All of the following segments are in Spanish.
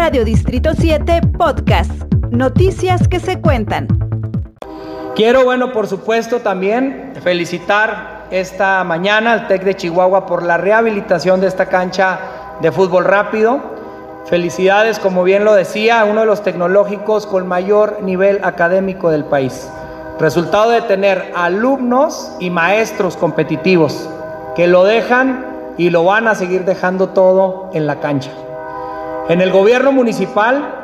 Radio Distrito 7 Podcast. Noticias que se cuentan. Quiero, bueno, por supuesto también felicitar esta mañana al TEC de Chihuahua por la rehabilitación de esta cancha de fútbol rápido. Felicidades, como bien lo decía, uno de los tecnológicos con mayor nivel académico del país. Resultado de tener alumnos y maestros competitivos que lo dejan y lo van a seguir dejando todo en la cancha. En el gobierno municipal,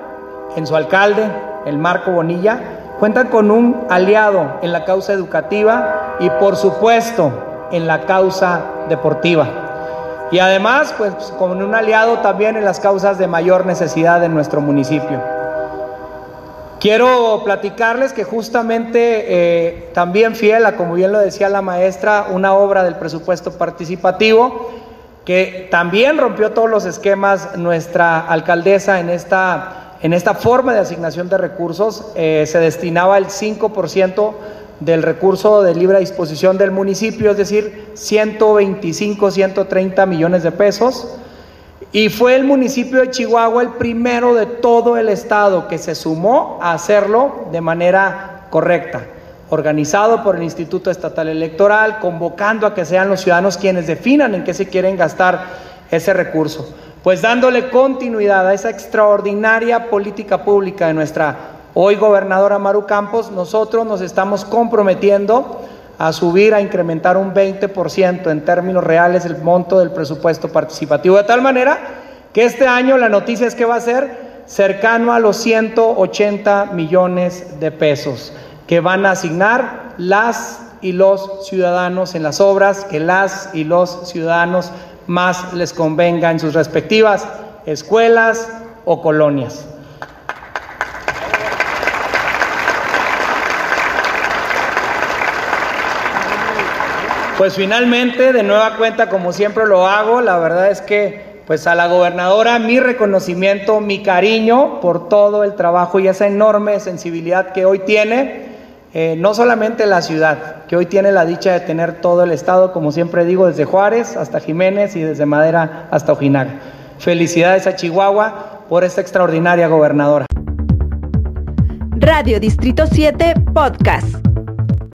en su alcalde, el Marco Bonilla, cuentan con un aliado en la causa educativa y por supuesto en la causa deportiva. Y además, pues con un aliado también en las causas de mayor necesidad en nuestro municipio. Quiero platicarles que justamente eh, también fiel a, como bien lo decía la maestra, una obra del presupuesto participativo que también rompió todos los esquemas nuestra alcaldesa en esta, en esta forma de asignación de recursos. Eh, se destinaba el 5% del recurso de libre disposición del municipio, es decir, 125, 130 millones de pesos. Y fue el municipio de Chihuahua el primero de todo el estado que se sumó a hacerlo de manera correcta organizado por el Instituto Estatal Electoral, convocando a que sean los ciudadanos quienes definan en qué se quieren gastar ese recurso. Pues dándole continuidad a esa extraordinaria política pública de nuestra hoy gobernadora Maru Campos, nosotros nos estamos comprometiendo a subir, a incrementar un 20% en términos reales el monto del presupuesto participativo, de tal manera que este año la noticia es que va a ser cercano a los 180 millones de pesos que van a asignar las y los ciudadanos en las obras que las y los ciudadanos más les convenga en sus respectivas escuelas o colonias. Pues finalmente, de nueva cuenta, como siempre lo hago, la verdad es que pues a la gobernadora mi reconocimiento, mi cariño por todo el trabajo y esa enorme sensibilidad que hoy tiene eh, no solamente la ciudad, que hoy tiene la dicha de tener todo el estado, como siempre digo, desde Juárez hasta Jiménez y desde Madera hasta Ojinaga. Felicidades a Chihuahua por esta extraordinaria gobernadora. Radio Distrito 7 Podcast.